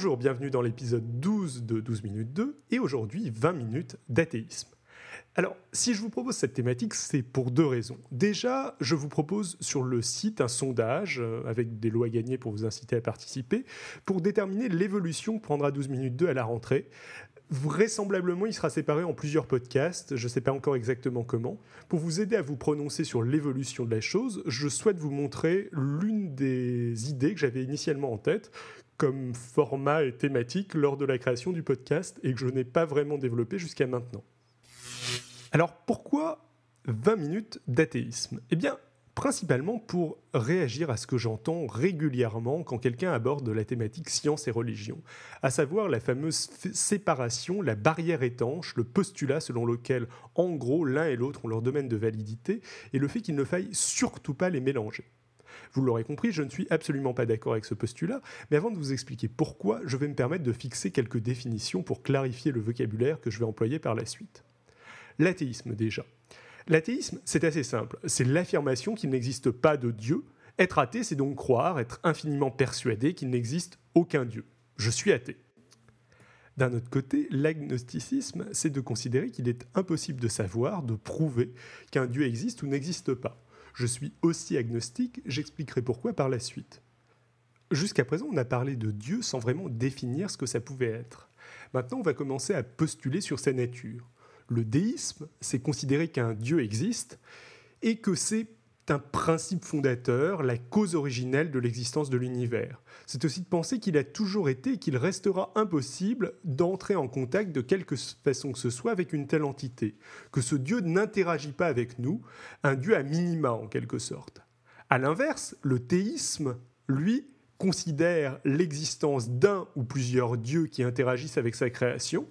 Bonjour, bienvenue dans l'épisode 12 de 12 minutes 2 et aujourd'hui 20 minutes d'athéisme. Alors, si je vous propose cette thématique, c'est pour deux raisons. Déjà, je vous propose sur le site un sondage euh, avec des lois gagnées pour vous inciter à participer pour déterminer l'évolution que prendra 12 minutes 2 à la rentrée. Vraisemblablement, il sera séparé en plusieurs podcasts, je ne sais pas encore exactement comment. Pour vous aider à vous prononcer sur l'évolution de la chose, je souhaite vous montrer l'une des idées que j'avais initialement en tête comme format et thématique lors de la création du podcast et que je n'ai pas vraiment développé jusqu'à maintenant. Alors pourquoi 20 minutes d'athéisme? Eh bien, principalement pour réagir à ce que j'entends régulièrement quand quelqu'un aborde la thématique science et religion, à savoir la fameuse séparation, la barrière étanche, le postulat selon lequel, en gros, l'un et l'autre ont leur domaine de validité, et le fait qu'il ne faille surtout pas les mélanger. Vous l'aurez compris, je ne suis absolument pas d'accord avec ce postulat, mais avant de vous expliquer pourquoi, je vais me permettre de fixer quelques définitions pour clarifier le vocabulaire que je vais employer par la suite. L'athéisme déjà. L'athéisme, c'est assez simple. C'est l'affirmation qu'il n'existe pas de Dieu. Être athée, c'est donc croire, être infiniment persuadé qu'il n'existe aucun Dieu. Je suis athée. D'un autre côté, l'agnosticisme, c'est de considérer qu'il est impossible de savoir, de prouver qu'un Dieu existe ou n'existe pas. Je suis aussi agnostique, j'expliquerai pourquoi par la suite. Jusqu'à présent, on a parlé de Dieu sans vraiment définir ce que ça pouvait être. Maintenant, on va commencer à postuler sur sa nature. Le déisme, c'est considérer qu'un Dieu existe et que c'est un principe fondateur, la cause originelle de l'existence de l'univers. C'est aussi de penser qu'il a toujours été et qu'il restera impossible d'entrer en contact de quelque façon que ce soit avec une telle entité, que ce Dieu n'interagit pas avec nous, un Dieu à minima en quelque sorte. A l'inverse, le théisme, lui, considère l'existence d'un ou plusieurs dieux qui interagissent avec sa création,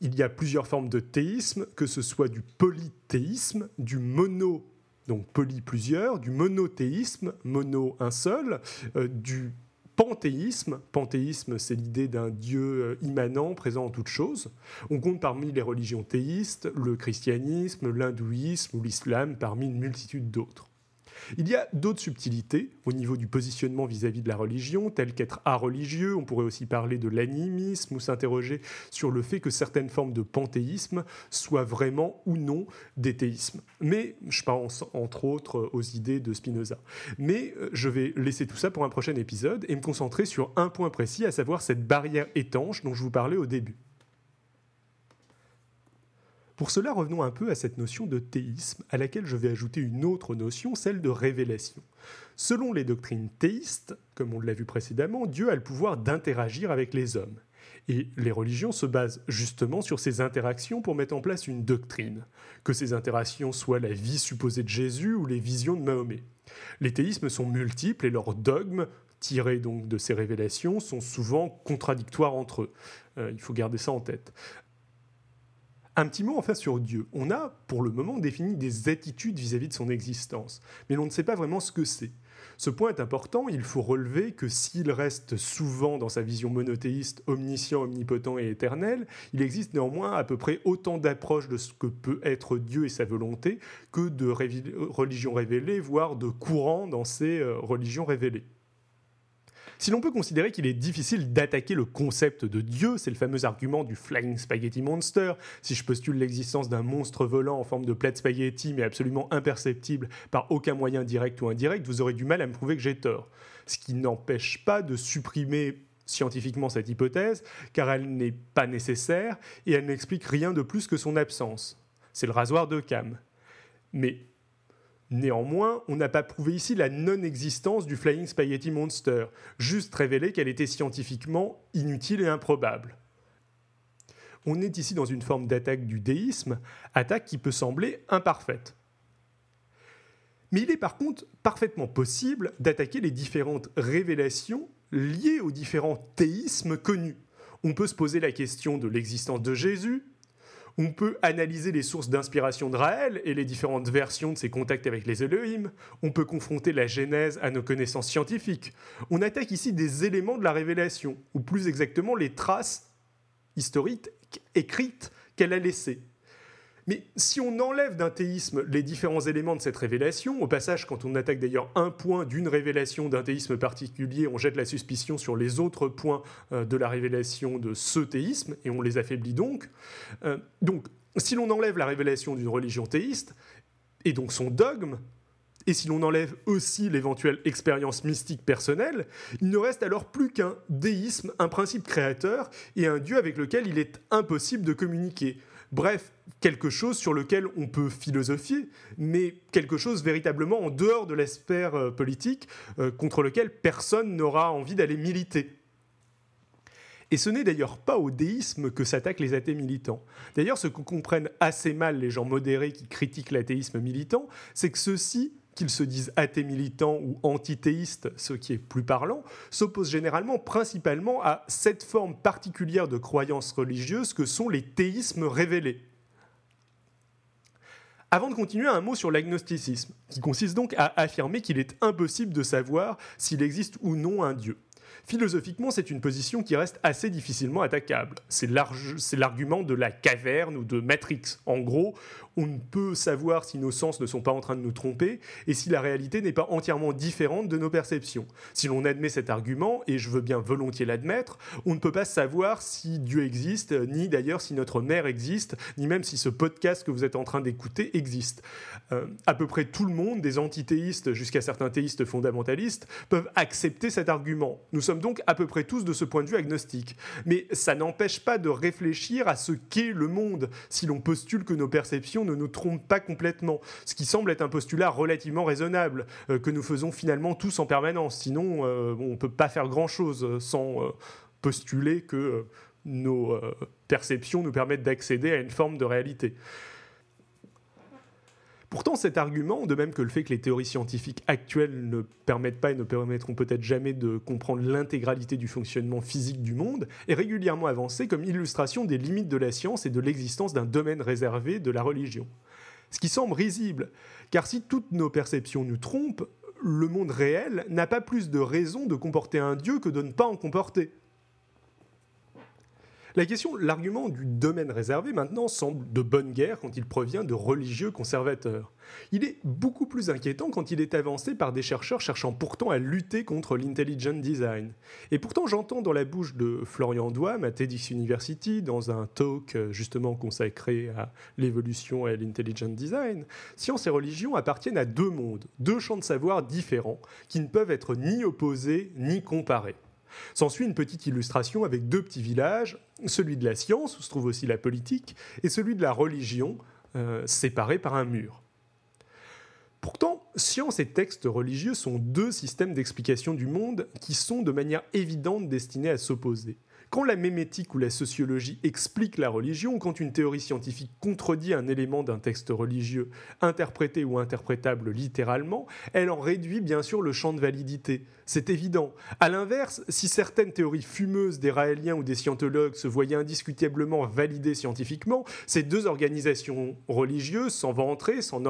il y a plusieurs formes de théisme, que ce soit du polythéisme, du mono, donc poly plusieurs, du monothéisme, mono un seul, euh, du panthéisme. Panthéisme, c'est l'idée d'un Dieu euh, immanent, présent en toutes choses. On compte parmi les religions théistes le christianisme, l'hindouisme ou l'islam, parmi une multitude d'autres. Il y a d'autres subtilités au niveau du positionnement vis-à-vis de la religion, telles qu'être religieux. On pourrait aussi parler de l'animisme ou s'interroger sur le fait que certaines formes de panthéisme soient vraiment ou non des théismes. Mais je pense entre autres aux idées de Spinoza. Mais euh, je vais laisser tout ça pour un prochain épisode et me concentrer sur un point précis, à savoir cette barrière étanche dont je vous parlais au début. Pour cela, revenons un peu à cette notion de théisme, à laquelle je vais ajouter une autre notion, celle de révélation. Selon les doctrines théistes, comme on l'a vu précédemment, Dieu a le pouvoir d'interagir avec les hommes. Et les religions se basent justement sur ces interactions pour mettre en place une doctrine, que ces interactions soient la vie supposée de Jésus ou les visions de Mahomet. Les théismes sont multiples et leurs dogmes, tirés donc de ces révélations, sont souvent contradictoires entre eux. Euh, il faut garder ça en tête. Un petit mot enfin sur Dieu. On a, pour le moment, défini des attitudes vis-à-vis de son existence, mais on ne sait pas vraiment ce que c'est. Ce point est important, il faut relever que s'il reste souvent dans sa vision monothéiste, omniscient, omnipotent et éternel, il existe néanmoins à peu près autant d'approches de ce que peut être Dieu et sa volonté que de religions révélées, voire de courants dans ces euh, religions révélées. Si l'on peut considérer qu'il est difficile d'attaquer le concept de Dieu, c'est le fameux argument du Flying Spaghetti Monster, si je postule l'existence d'un monstre volant en forme de plate spaghetti mais absolument imperceptible par aucun moyen direct ou indirect, vous aurez du mal à me prouver que j'ai tort. Ce qui n'empêche pas de supprimer scientifiquement cette hypothèse, car elle n'est pas nécessaire et elle n'explique rien de plus que son absence. C'est le rasoir de Cam. Mais Néanmoins, on n'a pas prouvé ici la non-existence du Flying Spaghetti Monster, juste révélé qu'elle était scientifiquement inutile et improbable. On est ici dans une forme d'attaque du déisme, attaque qui peut sembler imparfaite. Mais il est par contre parfaitement possible d'attaquer les différentes révélations liées aux différents théismes connus. On peut se poser la question de l'existence de Jésus, on peut analyser les sources d'inspiration de Raël et les différentes versions de ses contacts avec les Elohim. On peut confronter la Genèse à nos connaissances scientifiques. On attaque ici des éléments de la révélation, ou plus exactement les traces historiques écrites qu'elle a laissées. Mais si on enlève d'un théisme les différents éléments de cette révélation, au passage, quand on attaque d'ailleurs un point d'une révélation d'un théisme particulier, on jette la suspicion sur les autres points euh, de la révélation de ce théisme, et on les affaiblit donc. Euh, donc, si l'on enlève la révélation d'une religion théiste, et donc son dogme, et si l'on enlève aussi l'éventuelle expérience mystique personnelle, il ne reste alors plus qu'un déisme, un principe créateur, et un Dieu avec lequel il est impossible de communiquer. Bref, quelque chose sur lequel on peut philosophier, mais quelque chose véritablement en dehors de l'aspect euh, politique, euh, contre lequel personne n'aura envie d'aller militer. Et ce n'est d'ailleurs pas au déisme que s'attaquent les athées militants. D'ailleurs, ce que comprennent assez mal les gens modérés qui critiquent l'athéisme militant, c'est que ceux-ci qu'ils se disent athées militants ou antithéistes, ce qui est plus parlant, s'opposent généralement principalement à cette forme particulière de croyance religieuse que sont les théismes révélés. Avant de continuer, un mot sur l'agnosticisme, qui consiste donc à affirmer qu'il est impossible de savoir s'il existe ou non un Dieu. Philosophiquement, c'est une position qui reste assez difficilement attaquable. C'est l'argument de la caverne ou de Matrix. En gros, on ne peut savoir si nos sens ne sont pas en train de nous tromper et si la réalité n'est pas entièrement différente de nos perceptions. Si l'on admet cet argument, et je veux bien volontiers l'admettre, on ne peut pas savoir si Dieu existe, ni d'ailleurs si notre mère existe, ni même si ce podcast que vous êtes en train d'écouter existe. Euh, à peu près tout le monde, des antithéistes jusqu'à certains théistes fondamentalistes, peuvent accepter cet argument. Nous sommes donc à peu près tous de ce point de vue agnostiques. Mais ça n'empêche pas de réfléchir à ce qu'est le monde, si l'on postule que nos perceptions ne nous trompe pas complètement, ce qui semble être un postulat relativement raisonnable, euh, que nous faisons finalement tous en permanence. Sinon, euh, on ne peut pas faire grand-chose sans euh, postuler que nos perceptions nous permettent d'accéder à une forme de réalité. Pourtant, cet argument, de même que le fait que les théories scientifiques actuelles ne permettent pas et ne permettront peut-être jamais de comprendre l'intégralité du fonctionnement physique du monde, est régulièrement avancé comme illustration des limites de la science et de l'existence d'un domaine réservé de la religion. Ce qui semble risible, car si toutes nos perceptions nous trompent, le monde réel n'a pas plus de raison de comporter un Dieu que de ne pas en comporter. La question, l'argument du domaine réservé maintenant semble de bonne guerre quand il provient de religieux conservateurs. Il est beaucoup plus inquiétant quand il est avancé par des chercheurs cherchant pourtant à lutter contre l'intelligent design. Et pourtant j'entends dans la bouche de Florian Douam à TEDx University, dans un talk euh, justement consacré à l'évolution et à l'intelligent design, science et religion appartiennent à deux mondes, deux champs de savoir différents, qui ne peuvent être ni opposés ni comparés. S'ensuit une petite illustration avec deux petits villages, celui de la science, où se trouve aussi la politique, et celui de la religion, euh, séparés par un mur. Pourtant, science et texte religieux sont deux systèmes d'explication du monde qui sont de manière évidente destinés à s'opposer. Quand la mémétique ou la sociologie explique la religion, quand une théorie scientifique contredit un élément d'un texte religieux, interprété ou interprétable littéralement, elle en réduit bien sûr le champ de validité. C'est évident. A l'inverse, si certaines théories fumeuses des raéliens ou des scientologues se voyaient indiscutablement validées scientifiquement, ces deux organisations religieuses s'en vanteraient, s'en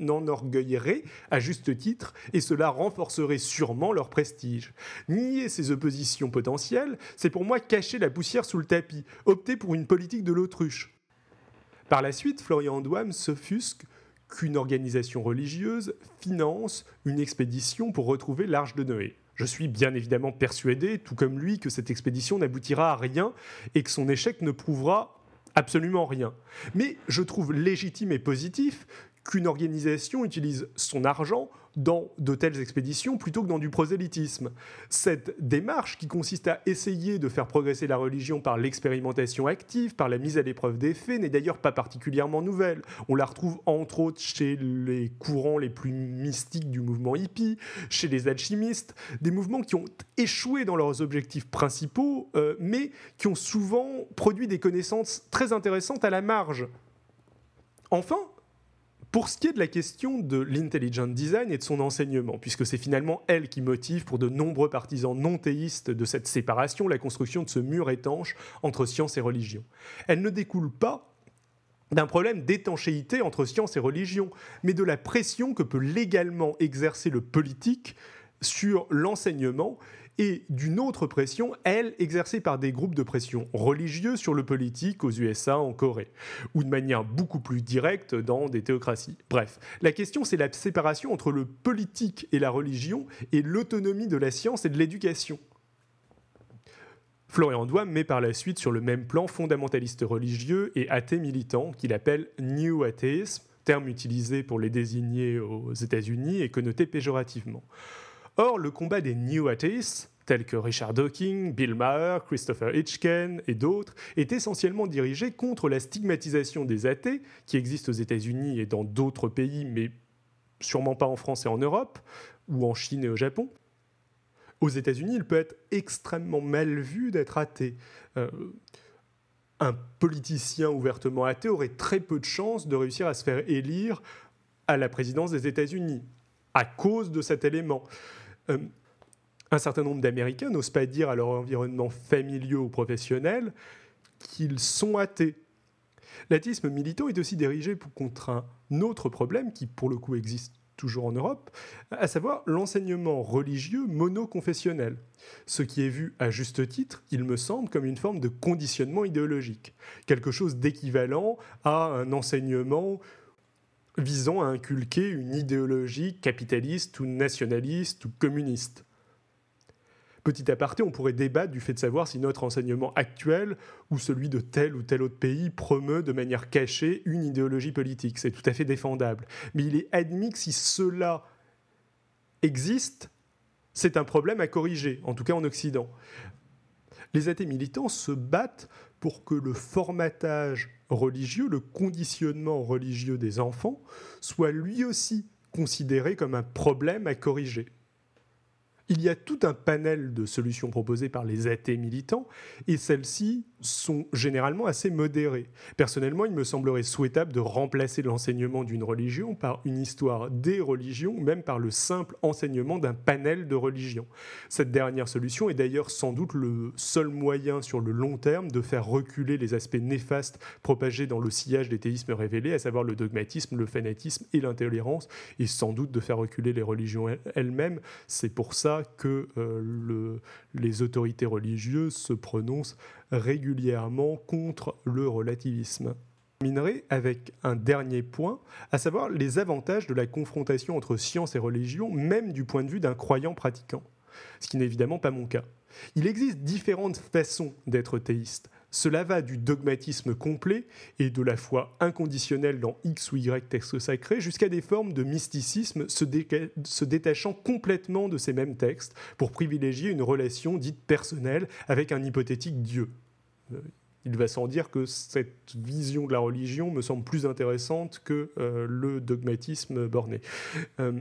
enorgueilleraient à juste titre, et cela renforcerait sûrement leur prestige. Nier ces oppositions potentielles, c'est pour moi cacher la poussière sous le tapis, opter pour une politique de l'autruche. Par la suite, Florian Douam s'offusque qu'une organisation religieuse finance une expédition pour retrouver l'Arche de Noé. Je suis bien évidemment persuadé, tout comme lui, que cette expédition n'aboutira à rien et que son échec ne prouvera absolument rien. Mais je trouve légitime et positif qu'une organisation utilise son argent dans de telles expéditions plutôt que dans du prosélytisme. Cette démarche qui consiste à essayer de faire progresser la religion par l'expérimentation active, par la mise à l'épreuve des faits, n'est d'ailleurs pas particulièrement nouvelle. On la retrouve entre autres chez les courants les plus mystiques du mouvement hippie, chez les alchimistes, des mouvements qui ont échoué dans leurs objectifs principaux, euh, mais qui ont souvent produit des connaissances très intéressantes à la marge. Enfin, pour ce qui est de la question de l'intelligent design et de son enseignement, puisque c'est finalement elle qui motive pour de nombreux partisans non théistes de cette séparation la construction de ce mur étanche entre science et religion, elle ne découle pas d'un problème d'étanchéité entre science et religion, mais de la pression que peut légalement exercer le politique sur l'enseignement et d'une autre pression, elle, exercée par des groupes de pression religieux sur le politique aux USA, en Corée, ou de manière beaucoup plus directe dans des théocraties. Bref, la question c'est la séparation entre le politique et la religion et l'autonomie de la science et de l'éducation. Florian Douam met par la suite sur le même plan fondamentaliste religieux et athée militant qu'il appelle New Atheism, terme utilisé pour les désigner aux États-Unis et connoté péjorativement. Or, le combat des New Atheists, tels que Richard Dawkins, Bill Maher, Christopher Hitchken et d'autres, est essentiellement dirigé contre la stigmatisation des athées, qui existe aux États-Unis et dans d'autres pays, mais sûrement pas en France et en Europe, ou en Chine et au Japon. Aux États-Unis, il peut être extrêmement mal vu d'être athée. Euh, un politicien ouvertement athée aurait très peu de chances de réussir à se faire élire à la présidence des États-Unis à cause de cet élément. Euh, un certain nombre d'Américains n'osent pas dire à leur environnement familial ou professionnel qu'ils sont athées. L'athéisme militant est aussi dirigé contre un autre problème qui, pour le coup, existe toujours en Europe, à savoir l'enseignement religieux monoconfessionnel, ce qui est vu à juste titre, il me semble, comme une forme de conditionnement idéologique, quelque chose d'équivalent à un enseignement visant à inculquer une idéologie capitaliste ou nationaliste ou communiste. Petit aparté, on pourrait débattre du fait de savoir si notre enseignement actuel ou celui de tel ou tel autre pays promeut de manière cachée une idéologie politique. C'est tout à fait défendable. Mais il est admis que si cela existe, c'est un problème à corriger, en tout cas en Occident. Les athées militants se battent pour que le formatage religieux, le conditionnement religieux des enfants, soit lui aussi considéré comme un problème à corriger. Il y a tout un panel de solutions proposées par les athées militants, et celles-ci sont généralement assez modérées. Personnellement, il me semblerait souhaitable de remplacer l'enseignement d'une religion par une histoire des religions, même par le simple enseignement d'un panel de religions. Cette dernière solution est d'ailleurs sans doute le seul moyen sur le long terme de faire reculer les aspects néfastes propagés dans le sillage des théismes révélés, à savoir le dogmatisme, le fanatisme et l'intolérance, et sans doute de faire reculer les religions elles-mêmes. C'est pour ça que euh, les autorités religieuses se prononcent régulièrement contre le relativisme. Je terminerai avec un dernier point, à savoir les avantages de la confrontation entre science et religion, même du point de vue d'un croyant pratiquant, ce qui n'est évidemment pas mon cas. Il existe différentes façons d'être théiste. Cela va du dogmatisme complet et de la foi inconditionnelle dans X ou Y textes sacrés jusqu'à des formes de mysticisme se, détachant complètement de ces mêmes textes pour privilégier une relation dite personnelle avec un hypothétique Dieu. Euh, il va sans dire que cette vision de la religion me semble plus intéressante que euh, le dogmatisme borné. Euh,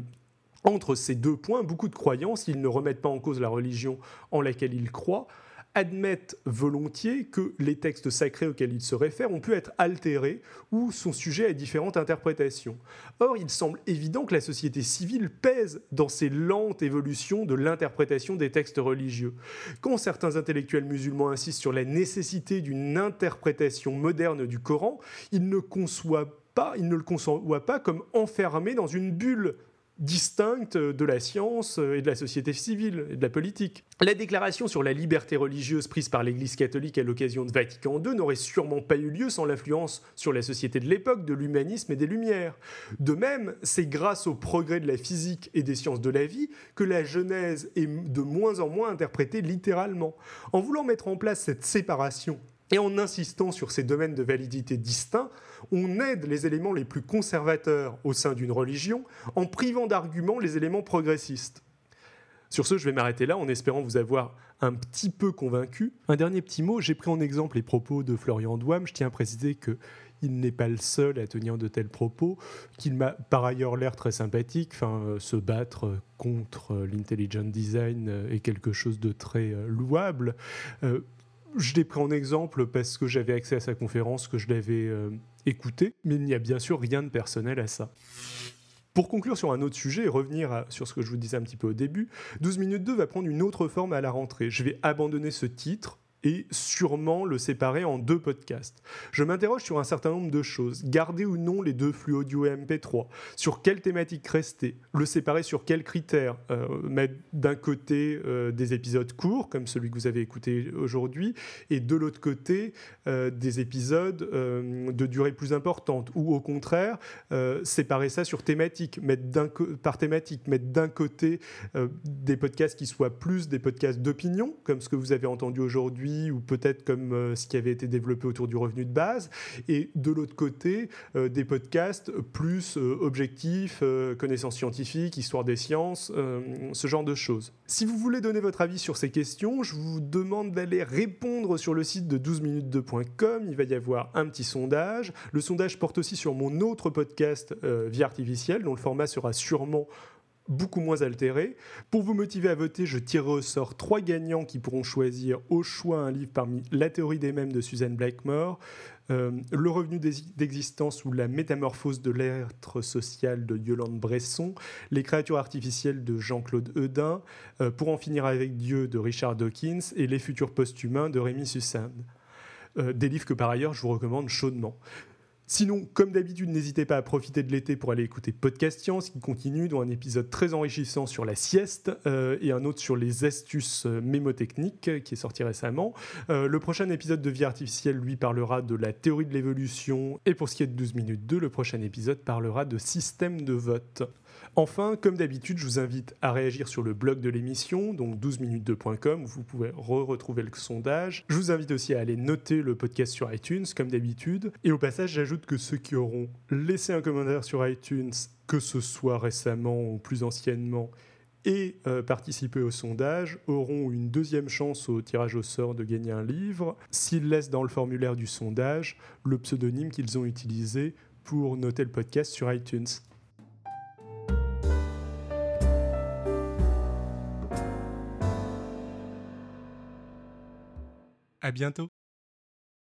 entre ces deux points, beaucoup de croyances, ils ne remettent pas en cause la religion en laquelle ils croient, admettent volontiers que les textes sacrés auxquels ils se réfèrent ont pu être altérés ou sont sujets à différentes interprétations. Or, il semble évident que la société civile pèse dans ces lentes évolutions de l'interprétation des textes religieux. Quand certains intellectuels musulmans insistent sur la nécessité d'une interprétation moderne du Coran, ils ne le conçoivent pas comme enfermé dans une bulle distincte de la science et de la société civile et de la politique. La déclaration sur la liberté religieuse prise par l'Église catholique à l'occasion de Vatican II n'aurait sûrement pas eu lieu sans l'influence sur la société de l'époque de l'humanisme et des Lumières. De même, c'est grâce au progrès de la physique et des sciences de la vie que la Genèse est de moins en moins interprétée littéralement. En voulant mettre en place cette séparation et en insistant sur ces domaines de validité distincts, on aide les éléments les plus conservateurs au sein d'une religion en privant d'arguments les éléments progressistes. Sur ce, je vais m'arrêter là en espérant vous avoir un petit peu convaincu. Un dernier petit mot, j'ai pris en exemple les propos de Florian Douam. Je tiens à préciser que il n'est pas le seul à tenir de tels propos, qu'il m'a par ailleurs l'air très sympathique. Enfin, euh, se battre contre euh, l'intelligent design euh, est quelque chose de très louable. Je l'ai pris en exemple parce que j'avais accès à sa conférence, que je l'avais écouter, mais il n'y a bien sûr rien de personnel à ça. Pour conclure sur un autre sujet et revenir sur ce que je vous disais un petit peu au début, 12 minutes 2 va prendre une autre forme à la rentrée. Je vais abandonner ce titre et sûrement le séparer en deux podcasts. Je m'interroge sur un certain nombre de choses. Garder ou non les deux flux audio et MP3 Sur quelle thématique rester? Le séparer sur quels critères? Euh, Mettre d'un côté euh, des épisodes courts, comme celui que vous avez écouté aujourd'hui, et de l'autre côté euh, des épisodes de durée plus importante, ou au contraire, séparer ça sur thématique, mettre par thématique, mettre d'un côté des podcasts qui soient plus des podcasts d'opinion, comme ce que vous avez entendu aujourd'hui ou peut-être comme euh, ce qui avait été développé autour du revenu de base, et de l'autre côté, euh, des podcasts plus euh, objectifs, connaissances scientifiques, histoire des sciences, ce genre de choses. Si vous voulez donner votre avis sur ces questions, je vous demande d'aller répondre sur le site de 12minutes2.com, il va y avoir un petit sondage. Le sondage porte aussi sur mon autre podcast Vie artificielle, dont le format sera sûrement beaucoup moins altéré. Pour vous motiver à voter, je tirerai au sort trois gagnants qui pourront choisir au choix un livre parmi La théorie des mêmes de Suzanne Blackmore, euh, Le revenu d'existence ou la métamorphose de l'être social de Yolande Bresson, Les créatures artificielles de Jean-Claude Eudin, euh, Pour en finir avec Dieu de Richard Dawkins et Les futurs post-humains de Rémi Sussane. Euh, des livres que par ailleurs je vous recommande chaudement. Sinon, comme d'habitude, n'hésitez pas à profiter de l'été pour aller écouter Podcast Science qui continue, dont un épisode très enrichissant sur la sieste euh, et un autre sur les astuces euh, mémotechniques qui est sorti récemment. Euh, le prochain épisode de Vie artificielle, lui, parlera de la théorie de l'évolution. Et pour ce qui est de 12 minutes 2, le prochain épisode parlera de système de vote. Enfin, comme d'habitude, je vous invite à réagir sur le blog de l'émission, donc 12minutes2.com, où vous pouvez re-retrouver le sondage. Je vous invite aussi à aller noter le podcast sur iTunes, comme d'habitude. Et au passage, j'ajoute que ceux qui auront laissé un commentaire sur iTunes, que ce soit récemment ou plus anciennement, et euh, participé au sondage auront une deuxième chance au tirage au sort de gagner un livre s'ils laissent dans le formulaire du sondage le pseudonyme qu'ils ont utilisé pour noter le podcast sur iTunes. À bientôt.